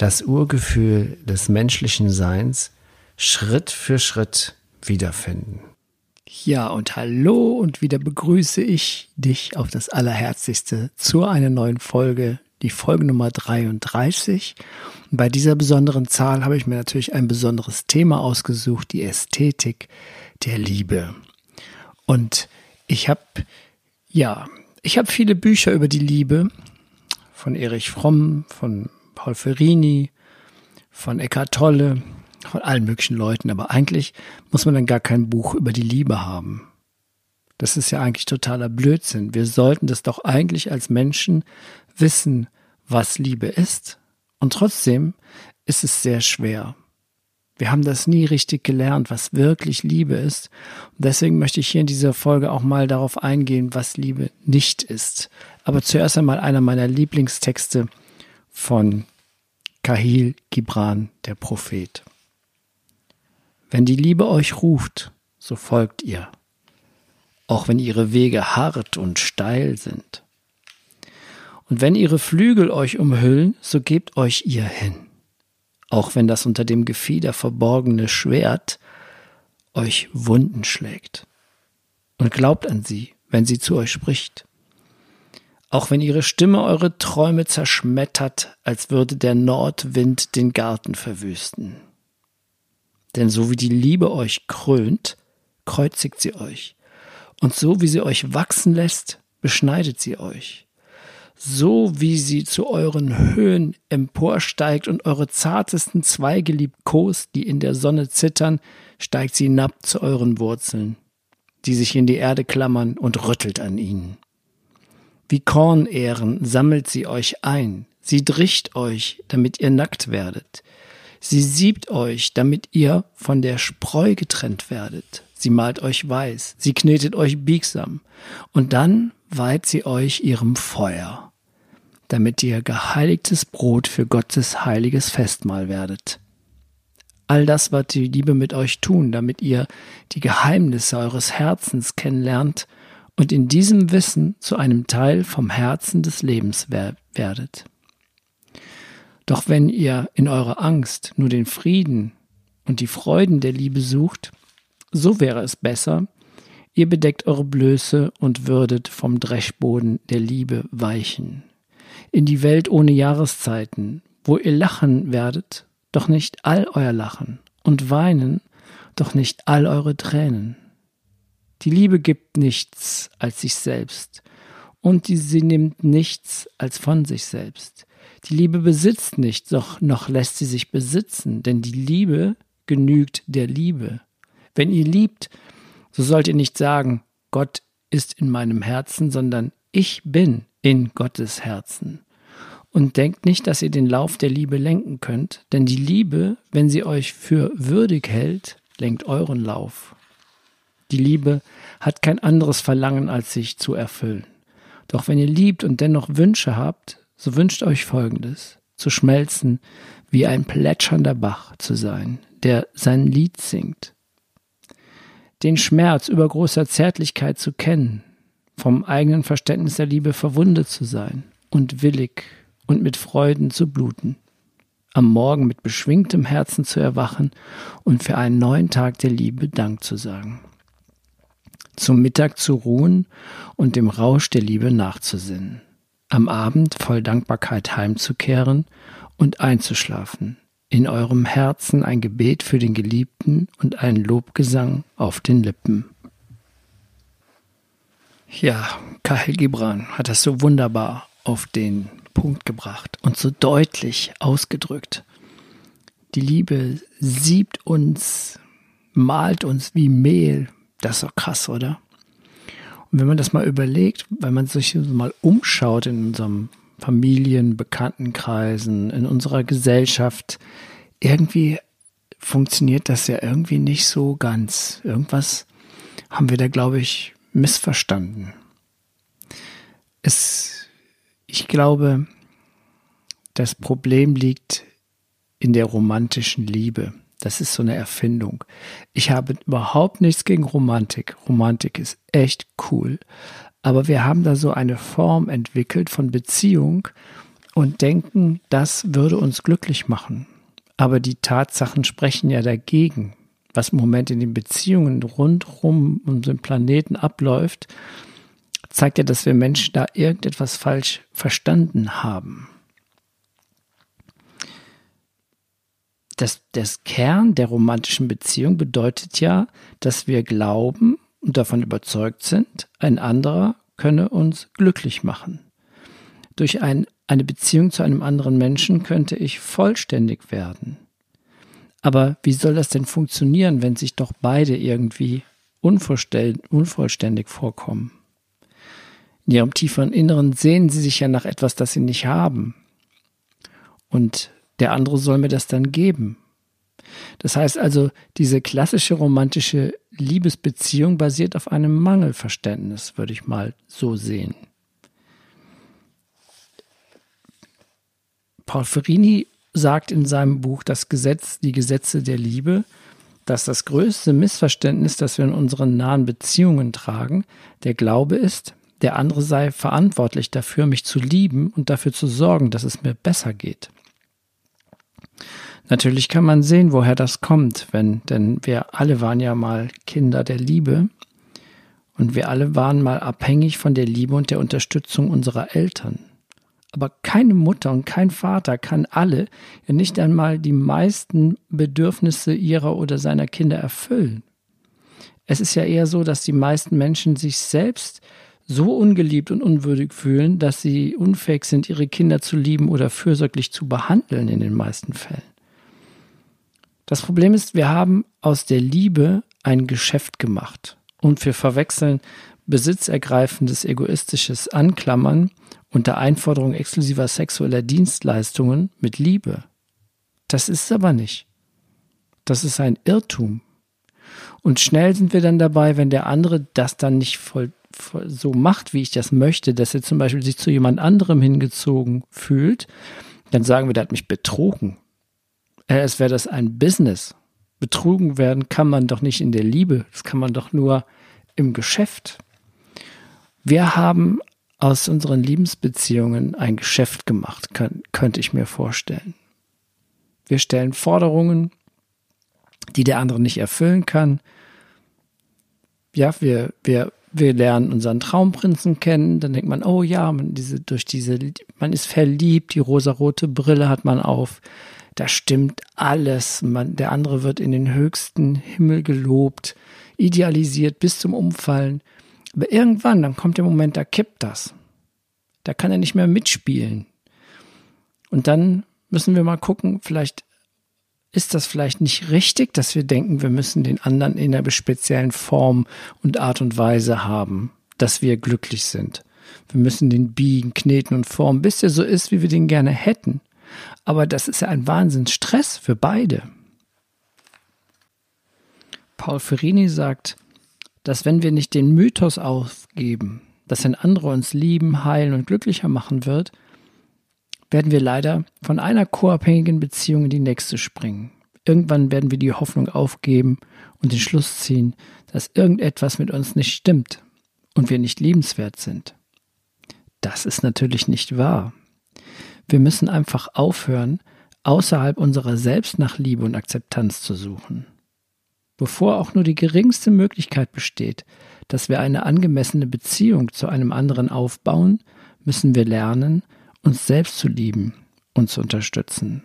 das Urgefühl des menschlichen Seins Schritt für Schritt wiederfinden. Ja, und hallo und wieder begrüße ich dich auf das Allerherzlichste zu einer neuen Folge, die Folge Nummer 33. Und bei dieser besonderen Zahl habe ich mir natürlich ein besonderes Thema ausgesucht, die Ästhetik der Liebe. Und ich habe, ja, ich habe viele Bücher über die Liebe von Erich Fromm, von Paul Ferrini, von Eckhart Tolle, von allen möglichen Leuten. Aber eigentlich muss man dann gar kein Buch über die Liebe haben. Das ist ja eigentlich totaler Blödsinn. Wir sollten das doch eigentlich als Menschen wissen, was Liebe ist. Und trotzdem ist es sehr schwer. Wir haben das nie richtig gelernt, was wirklich Liebe ist. Und deswegen möchte ich hier in dieser Folge auch mal darauf eingehen, was Liebe nicht ist. Aber zuerst einmal einer meiner Lieblingstexte von Kahil Gibran, der Prophet. Wenn die Liebe euch ruft, so folgt ihr, auch wenn ihre Wege hart und steil sind. Und wenn ihre Flügel euch umhüllen, so gebt euch ihr hin, auch wenn das unter dem Gefieder verborgene Schwert euch Wunden schlägt. Und glaubt an sie, wenn sie zu euch spricht. Auch wenn ihre Stimme eure Träume zerschmettert, als würde der Nordwind den Garten verwüsten. Denn so wie die Liebe euch krönt, kreuzigt sie euch. Und so wie sie euch wachsen lässt, beschneidet sie euch. So wie sie zu euren Höhen emporsteigt und eure zartesten Zweige liebkost, die in der Sonne zittern, steigt sie hinab zu euren Wurzeln, die sich in die Erde klammern und rüttelt an ihnen. Wie Kornähren sammelt sie euch ein, sie dricht euch, damit ihr nackt werdet. Sie siebt euch, damit ihr von der Spreu getrennt werdet. Sie malt euch weiß, sie knetet euch biegsam, und dann weiht sie euch ihrem Feuer, damit ihr geheiligtes Brot für Gottes heiliges Festmahl werdet. All das wird die Liebe mit euch tun, damit ihr die Geheimnisse eures Herzens kennenlernt und in diesem Wissen zu einem Teil vom Herzen des Lebens werdet. Doch wenn ihr in eurer Angst nur den Frieden und die Freuden der Liebe sucht, so wäre es besser, ihr bedeckt eure Blöße und würdet vom Dreschboden der Liebe weichen. In die Welt ohne Jahreszeiten, wo ihr lachen werdet, doch nicht all euer Lachen, und weinen, doch nicht all eure Tränen. Die Liebe gibt nichts als sich selbst, und die, sie nimmt nichts als von sich selbst. Die Liebe besitzt nicht, doch noch lässt sie sich besitzen, denn die Liebe genügt der Liebe. Wenn ihr liebt, so sollt ihr nicht sagen, Gott ist in meinem Herzen, sondern ich bin in Gottes Herzen. Und denkt nicht, dass ihr den Lauf der Liebe lenken könnt, denn die Liebe, wenn sie euch für würdig hält, lenkt euren Lauf. Die Liebe hat kein anderes Verlangen, als sich zu erfüllen. Doch wenn ihr liebt und dennoch Wünsche habt, so wünscht euch Folgendes, zu schmelzen wie ein plätschernder Bach zu sein, der sein Lied singt. Den Schmerz übergroßer Zärtlichkeit zu kennen, vom eigenen Verständnis der Liebe verwundet zu sein und willig und mit Freuden zu bluten, am Morgen mit beschwingtem Herzen zu erwachen und für einen neuen Tag der Liebe Dank zu sagen, zum Mittag zu ruhen und dem Rausch der Liebe nachzusinnen am Abend voll Dankbarkeit heimzukehren und einzuschlafen, in eurem Herzen ein Gebet für den Geliebten und ein Lobgesang auf den Lippen. Ja, Kahil Gibran hat das so wunderbar auf den Punkt gebracht und so deutlich ausgedrückt. Die Liebe siebt uns, malt uns wie Mehl. Das ist doch krass, oder? Und wenn man das mal überlegt, wenn man sich mal umschaut in unserem Familien, Bekanntenkreisen, in unserer Gesellschaft. Irgendwie funktioniert das ja irgendwie nicht so ganz. Irgendwas haben wir da, glaube ich, missverstanden. Es, ich glaube, das Problem liegt in der romantischen Liebe. Das ist so eine Erfindung. Ich habe überhaupt nichts gegen Romantik. Romantik ist echt cool. Aber wir haben da so eine Form entwickelt von Beziehung und denken, das würde uns glücklich machen. Aber die Tatsachen sprechen ja dagegen. Was im Moment in den Beziehungen rundherum um den Planeten abläuft, zeigt ja, dass wir Menschen da irgendetwas falsch verstanden haben. Das, das Kern der romantischen Beziehung bedeutet ja, dass wir glauben, und davon überzeugt sind, ein anderer könne uns glücklich machen. Durch ein, eine Beziehung zu einem anderen Menschen könnte ich vollständig werden. Aber wie soll das denn funktionieren, wenn sich doch beide irgendwie unvollständig vorkommen? In ihrem tieferen Inneren sehnen sie sich ja nach etwas, das sie nicht haben. Und der andere soll mir das dann geben. Das heißt also, diese klassische romantische Liebesbeziehung basiert auf einem Mangelverständnis, würde ich mal so sehen. Paul Ferrini sagt in seinem Buch Das Gesetz, die Gesetze der Liebe, dass das größte Missverständnis, das wir in unseren nahen Beziehungen tragen, der Glaube ist, der andere sei verantwortlich dafür, mich zu lieben und dafür zu sorgen, dass es mir besser geht. Natürlich kann man sehen, woher das kommt, wenn, denn wir alle waren ja mal Kinder der Liebe und wir alle waren mal abhängig von der Liebe und der Unterstützung unserer Eltern. Aber keine Mutter und kein Vater kann alle, ja nicht einmal die meisten Bedürfnisse ihrer oder seiner Kinder erfüllen. Es ist ja eher so, dass die meisten Menschen sich selbst so ungeliebt und unwürdig fühlen, dass sie unfähig sind, ihre Kinder zu lieben oder fürsorglich zu behandeln in den meisten Fällen. Das Problem ist, wir haben aus der Liebe ein Geschäft gemacht und wir verwechseln besitzergreifendes egoistisches Anklammern unter Einforderung exklusiver sexueller Dienstleistungen mit Liebe. Das ist es aber nicht. Das ist ein Irrtum. Und schnell sind wir dann dabei, wenn der andere das dann nicht voll, so macht, wie ich das möchte, dass er zum Beispiel sich zu jemand anderem hingezogen fühlt, dann sagen wir, der hat mich betrogen. Äh, es wäre das ein Business. Betrogen werden kann man doch nicht in der Liebe, das kann man doch nur im Geschäft. Wir haben aus unseren Liebesbeziehungen ein Geschäft gemacht, kann, könnte ich mir vorstellen. Wir stellen Forderungen, die der andere nicht erfüllen kann. Ja, wir, wir, wir lernen unseren Traumprinzen kennen, dann denkt man, oh ja, man, diese, durch diese, man ist verliebt, die rosarote Brille hat man auf, da stimmt alles. Man, der andere wird in den höchsten Himmel gelobt, idealisiert bis zum Umfallen. Aber irgendwann, dann kommt der Moment, da kippt das. Da kann er nicht mehr mitspielen. Und dann müssen wir mal gucken, vielleicht ist das vielleicht nicht richtig, dass wir denken, wir müssen den anderen in einer speziellen Form und Art und Weise haben, dass wir glücklich sind. Wir müssen den biegen, kneten und formen, bis er so ist, wie wir den gerne hätten. Aber das ist ja ein Wahnsinnsstress für beide. Paul Ferrini sagt, dass wenn wir nicht den Mythos aufgeben, dass ein anderer uns lieben, heilen und glücklicher machen wird, werden wir leider von einer co-abhängigen Beziehung in die nächste springen. Irgendwann werden wir die Hoffnung aufgeben und den Schluss ziehen, dass irgendetwas mit uns nicht stimmt und wir nicht liebenswert sind. Das ist natürlich nicht wahr. Wir müssen einfach aufhören, außerhalb unserer selbst nach Liebe und Akzeptanz zu suchen. Bevor auch nur die geringste Möglichkeit besteht, dass wir eine angemessene Beziehung zu einem anderen aufbauen, müssen wir lernen, uns selbst zu lieben und zu unterstützen.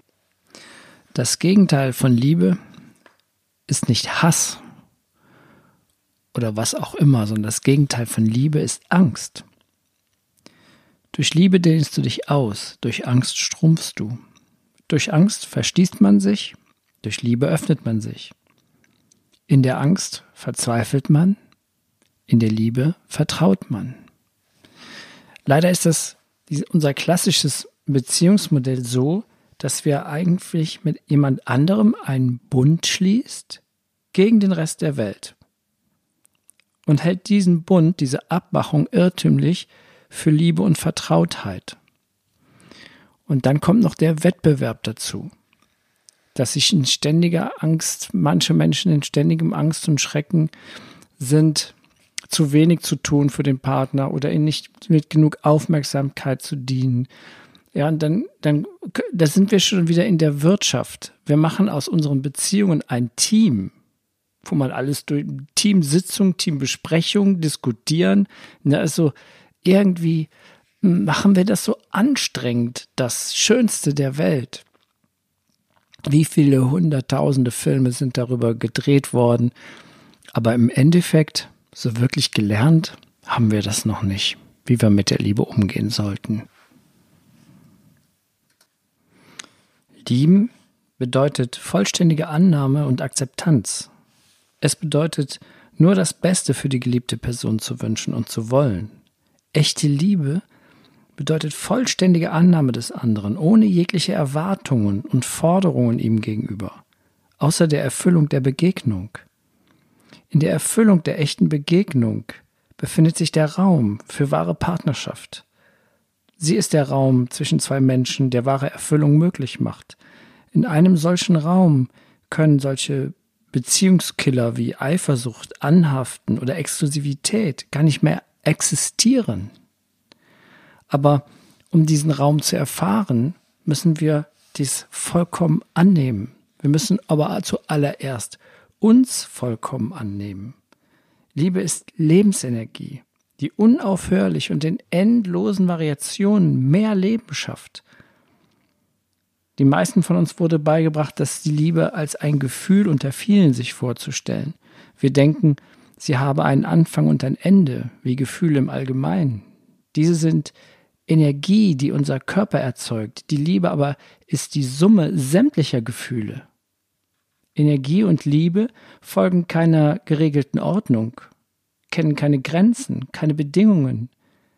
Das Gegenteil von Liebe ist nicht Hass oder was auch immer, sondern das Gegenteil von Liebe ist Angst. Durch Liebe dehnst du dich aus, durch Angst strumpfst du. Durch Angst verschließt man sich, durch Liebe öffnet man sich. In der Angst verzweifelt man, in der Liebe vertraut man. Leider ist das unser klassisches Beziehungsmodell so, dass wir eigentlich mit jemand anderem einen Bund schließt gegen den Rest der Welt und hält diesen Bund, diese Abmachung irrtümlich für Liebe und Vertrautheit. Und dann kommt noch der Wettbewerb dazu, dass sich in ständiger Angst, manche Menschen in ständigem Angst und Schrecken sind, zu wenig zu tun für den Partner oder ihnen nicht mit genug Aufmerksamkeit zu dienen. Ja, und dann, dann, da sind wir schon wieder in der Wirtschaft. Wir machen aus unseren Beziehungen ein Team, wo man alles durch Teamsitzung, Teambesprechung diskutieren. Ne, also irgendwie machen wir das so anstrengend, das Schönste der Welt. Wie viele hunderttausende Filme sind darüber gedreht worden, aber im Endeffekt, so wirklich gelernt, haben wir das noch nicht, wie wir mit der Liebe umgehen sollten. Lieben bedeutet vollständige Annahme und Akzeptanz. Es bedeutet, nur das Beste für die geliebte Person zu wünschen und zu wollen. Echte Liebe bedeutet vollständige Annahme des anderen, ohne jegliche Erwartungen und Forderungen ihm gegenüber, außer der Erfüllung der Begegnung. In der Erfüllung der echten Begegnung befindet sich der Raum für wahre Partnerschaft. Sie ist der Raum zwischen zwei Menschen, der wahre Erfüllung möglich macht. In einem solchen Raum können solche Beziehungskiller wie Eifersucht, Anhaften oder Exklusivität gar nicht mehr existieren. Aber um diesen Raum zu erfahren, müssen wir dies vollkommen annehmen. Wir müssen aber zuallererst uns vollkommen annehmen. Liebe ist Lebensenergie, die unaufhörlich und in endlosen Variationen mehr Leben schafft. Die meisten von uns wurde beigebracht, dass die Liebe als ein Gefühl unter vielen sich vorzustellen. Wir denken, sie habe einen Anfang und ein Ende, wie Gefühle im Allgemeinen. Diese sind Energie, die unser Körper erzeugt. Die Liebe aber ist die Summe sämtlicher Gefühle. Energie und Liebe folgen keiner geregelten Ordnung, kennen keine Grenzen, keine Bedingungen.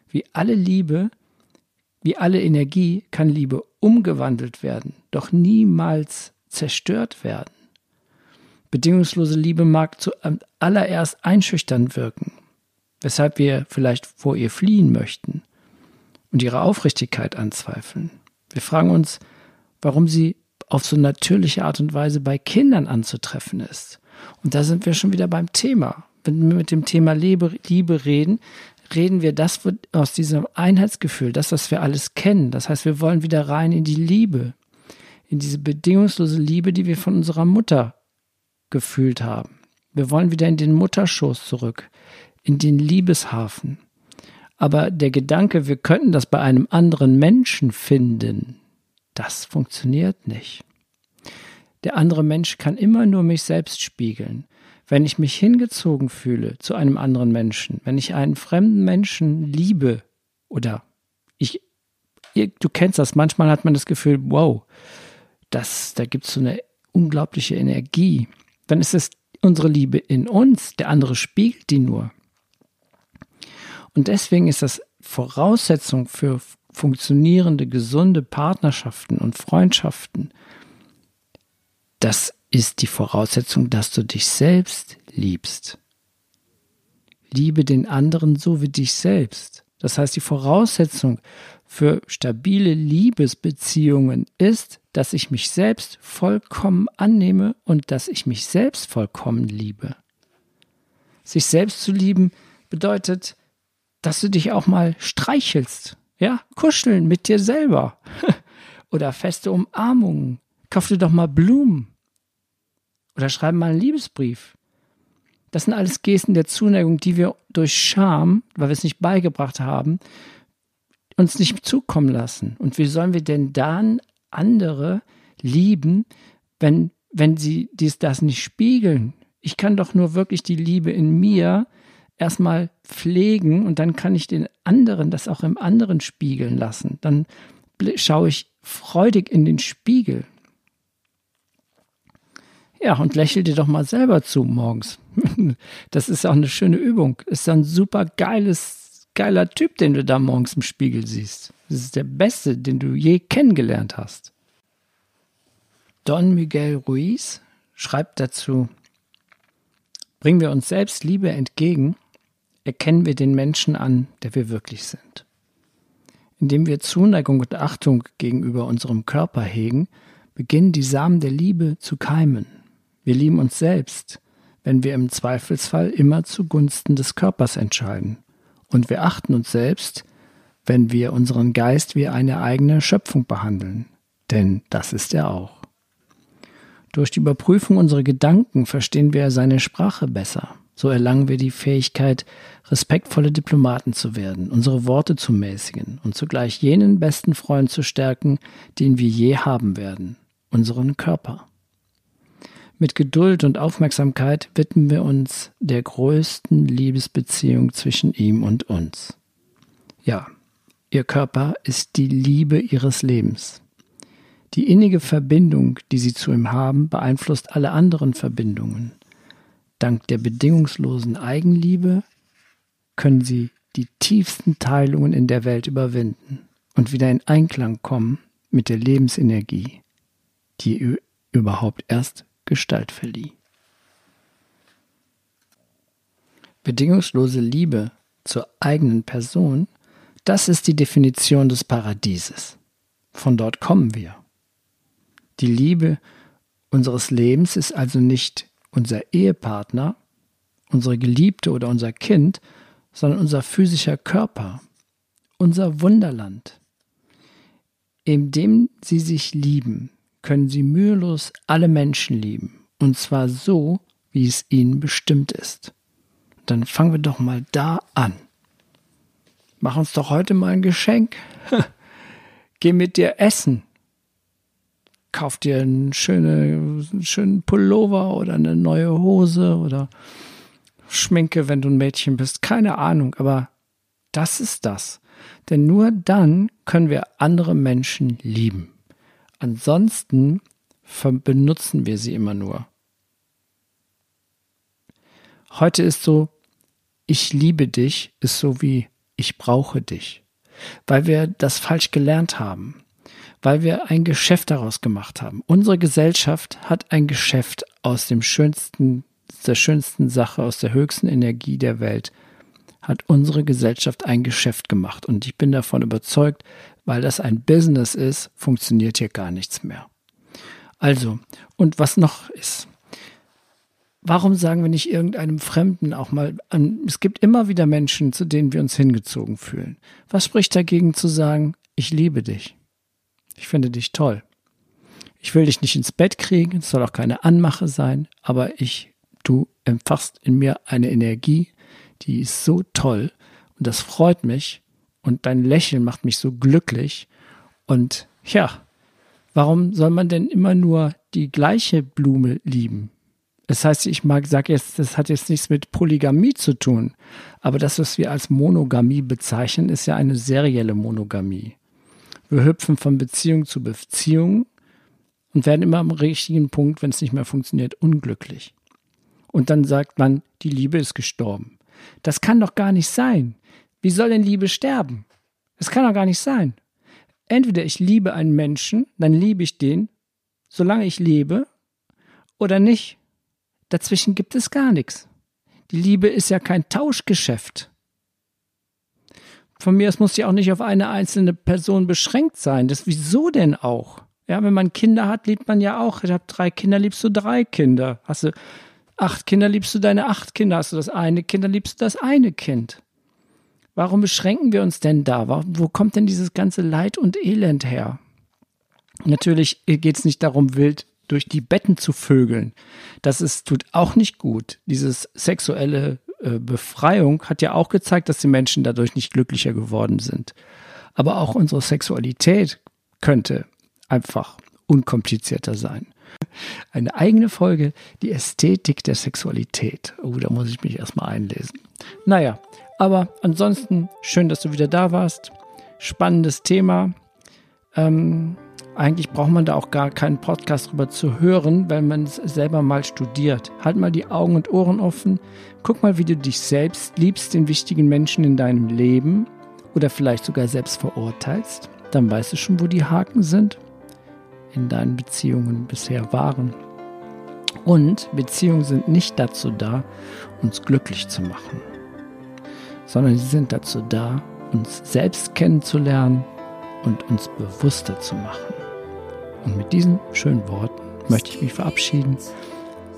Wie alle Liebe, wie alle Energie kann Liebe umgewandelt werden, doch niemals zerstört werden. Bedingungslose Liebe mag zuallererst einschüchternd wirken, weshalb wir vielleicht vor ihr fliehen möchten und ihre Aufrichtigkeit anzweifeln. Wir fragen uns, warum sie auf so natürliche Art und Weise bei Kindern anzutreffen ist. Und da sind wir schon wieder beim Thema. Wenn wir mit dem Thema Liebe, Liebe reden, reden wir das aus diesem Einheitsgefühl, das, was wir alles kennen. Das heißt, wir wollen wieder rein in die Liebe, in diese bedingungslose Liebe, die wir von unserer Mutter gefühlt haben. Wir wollen wieder in den Mutterschoß zurück, in den Liebeshafen. Aber der Gedanke, wir könnten das bei einem anderen Menschen finden, das funktioniert nicht. Der andere Mensch kann immer nur mich selbst spiegeln. Wenn ich mich hingezogen fühle zu einem anderen Menschen, wenn ich einen fremden Menschen liebe oder ich, du kennst das, manchmal hat man das Gefühl, wow, das, da gibt es so eine unglaubliche Energie, dann ist es unsere Liebe in uns, der andere spiegelt die nur. Und deswegen ist das Voraussetzung für funktionierende, gesunde Partnerschaften und Freundschaften. Das ist die Voraussetzung, dass du dich selbst liebst. Liebe den anderen so wie dich selbst. Das heißt, die Voraussetzung für stabile Liebesbeziehungen ist, dass ich mich selbst vollkommen annehme und dass ich mich selbst vollkommen liebe. Sich selbst zu lieben bedeutet, dass du dich auch mal streichelst. Ja, kuscheln mit dir selber. Oder feste Umarmungen. Kauf dir doch mal Blumen. Oder schreib mal einen Liebesbrief. Das sind alles Gesten der Zuneigung, die wir durch Scham, weil wir es nicht beigebracht haben, uns nicht zukommen lassen. Und wie sollen wir denn dann andere lieben, wenn, wenn sie dies das nicht spiegeln? Ich kann doch nur wirklich die Liebe in mir erstmal pflegen und dann kann ich den anderen das auch im anderen spiegeln lassen. Dann schaue ich freudig in den Spiegel. Ja, und lächel dir doch mal selber zu morgens. Das ist auch eine schöne Übung. Ist ein super geiles, geiler Typ, den du da morgens im Spiegel siehst. Das ist der beste, den du je kennengelernt hast. Don Miguel Ruiz schreibt dazu, bringen wir uns selbst Liebe entgegen, erkennen wir den Menschen an, der wir wirklich sind. Indem wir Zuneigung und Achtung gegenüber unserem Körper hegen, beginnen die Samen der Liebe zu keimen. Wir lieben uns selbst, wenn wir im Zweifelsfall immer zugunsten des Körpers entscheiden. Und wir achten uns selbst, wenn wir unseren Geist wie eine eigene Schöpfung behandeln. Denn das ist er auch. Durch die Überprüfung unserer Gedanken verstehen wir seine Sprache besser. So erlangen wir die Fähigkeit, respektvolle Diplomaten zu werden, unsere Worte zu mäßigen und zugleich jenen besten Freund zu stärken, den wir je haben werden, unseren Körper. Mit Geduld und Aufmerksamkeit widmen wir uns der größten Liebesbeziehung zwischen ihm und uns. Ja, ihr Körper ist die Liebe ihres Lebens. Die innige Verbindung, die sie zu ihm haben, beeinflusst alle anderen Verbindungen. Dank der bedingungslosen Eigenliebe können sie die tiefsten Teilungen in der Welt überwinden und wieder in Einklang kommen mit der Lebensenergie, die überhaupt erst Gestalt verlieh. Bedingungslose Liebe zur eigenen Person, das ist die Definition des Paradieses. Von dort kommen wir. Die Liebe unseres Lebens ist also nicht unser Ehepartner, unsere Geliebte oder unser Kind, sondern unser physischer Körper, unser Wunderland. Indem sie sich lieben, können sie mühelos alle Menschen lieben, und zwar so, wie es ihnen bestimmt ist. Dann fangen wir doch mal da an. Mach uns doch heute mal ein Geschenk. Geh mit dir essen kauf dir einen, schöne, einen schönen Pullover oder eine neue Hose oder Schminke, wenn du ein Mädchen bist. Keine Ahnung, aber das ist das. Denn nur dann können wir andere Menschen lieben. Ansonsten benutzen wir sie immer nur. Heute ist so, ich liebe dich, ist so wie ich brauche dich, weil wir das falsch gelernt haben weil wir ein Geschäft daraus gemacht haben. Unsere Gesellschaft hat ein Geschäft aus dem schönsten, der schönsten Sache, aus der höchsten Energie der Welt, hat unsere Gesellschaft ein Geschäft gemacht. Und ich bin davon überzeugt, weil das ein Business ist, funktioniert hier gar nichts mehr. Also, und was noch ist, warum sagen wir nicht irgendeinem Fremden auch mal es gibt immer wieder Menschen, zu denen wir uns hingezogen fühlen. Was spricht dagegen zu sagen, ich liebe dich? Ich finde dich toll. Ich will dich nicht ins Bett kriegen, es soll auch keine Anmache sein, aber ich, du empfachst in mir eine Energie, die ist so toll und das freut mich und dein Lächeln macht mich so glücklich und ja, warum soll man denn immer nur die gleiche Blume lieben? Das heißt, ich mag, sag jetzt, das hat jetzt nichts mit Polygamie zu tun, aber das, was wir als Monogamie bezeichnen, ist ja eine serielle Monogamie. Wir hüpfen von Beziehung zu Beziehung und werden immer am richtigen Punkt, wenn es nicht mehr funktioniert, unglücklich. Und dann sagt man, die Liebe ist gestorben. Das kann doch gar nicht sein. Wie soll denn Liebe sterben? Das kann doch gar nicht sein. Entweder ich liebe einen Menschen, dann liebe ich den, solange ich lebe, oder nicht. Dazwischen gibt es gar nichts. Die Liebe ist ja kein Tauschgeschäft von mir aus muss die auch nicht auf eine einzelne Person beschränkt sein. Das wieso denn auch? Ja, wenn man Kinder hat, liebt man ja auch. Ich habe drei Kinder, liebst du drei Kinder. Hast du acht Kinder, liebst du deine acht Kinder. Hast du das eine Kind, dann liebst du das eine Kind. Warum beschränken wir uns denn da? Wo kommt denn dieses ganze Leid und Elend her? Natürlich geht es nicht darum, wild durch die Betten zu vögeln. Das ist, tut auch nicht gut. Dieses sexuelle äh, Befreiung hat ja auch gezeigt, dass die Menschen dadurch nicht glücklicher geworden sind. Aber auch unsere Sexualität könnte einfach unkomplizierter sein. Eine eigene Folge, die Ästhetik der Sexualität. Oh, da muss ich mich erstmal einlesen. Naja, aber ansonsten schön, dass du wieder da warst. Spannendes Thema. Ähm, eigentlich braucht man da auch gar keinen Podcast drüber zu hören, weil man es selber mal studiert. Halt mal die Augen und Ohren offen. Guck mal, wie du dich selbst liebst, den wichtigen Menschen in deinem Leben oder vielleicht sogar selbst verurteilst, dann weißt du schon, wo die Haken sind in deinen Beziehungen bisher waren. Und Beziehungen sind nicht dazu da, uns glücklich zu machen, sondern sie sind dazu da, uns selbst kennenzulernen und uns bewusster zu machen. Und mit diesen schönen Worten möchte ich mich verabschieden.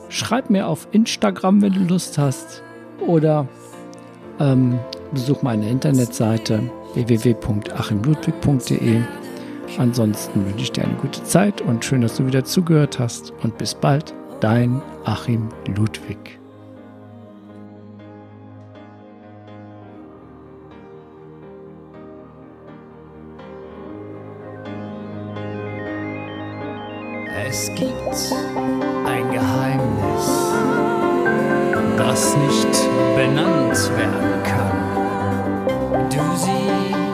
Schreib mir auf Instagram, wenn du Lust hast, oder ähm, besuch meine Internetseite www.achimludwig.de. Ansonsten wünsche ich dir eine gute Zeit und schön, dass du wieder zugehört hast. Und bis bald, dein Achim Ludwig. Es gibt ein Geheimnis, das nicht benannt werden kann. Du siehst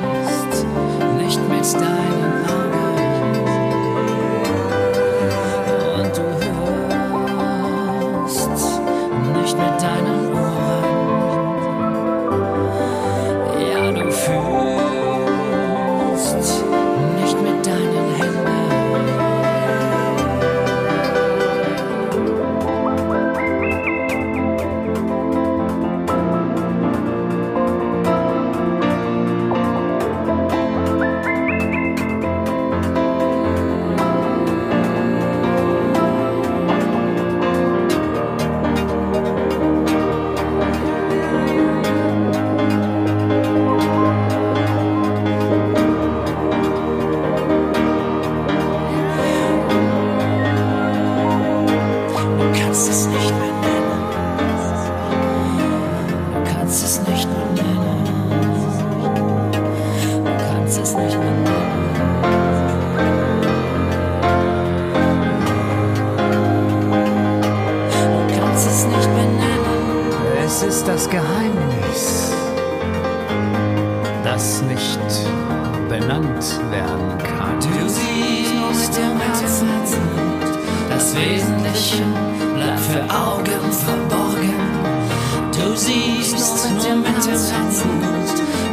Herzen,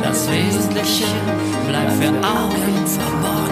das Wesentliche bleibt für Augen verborgen.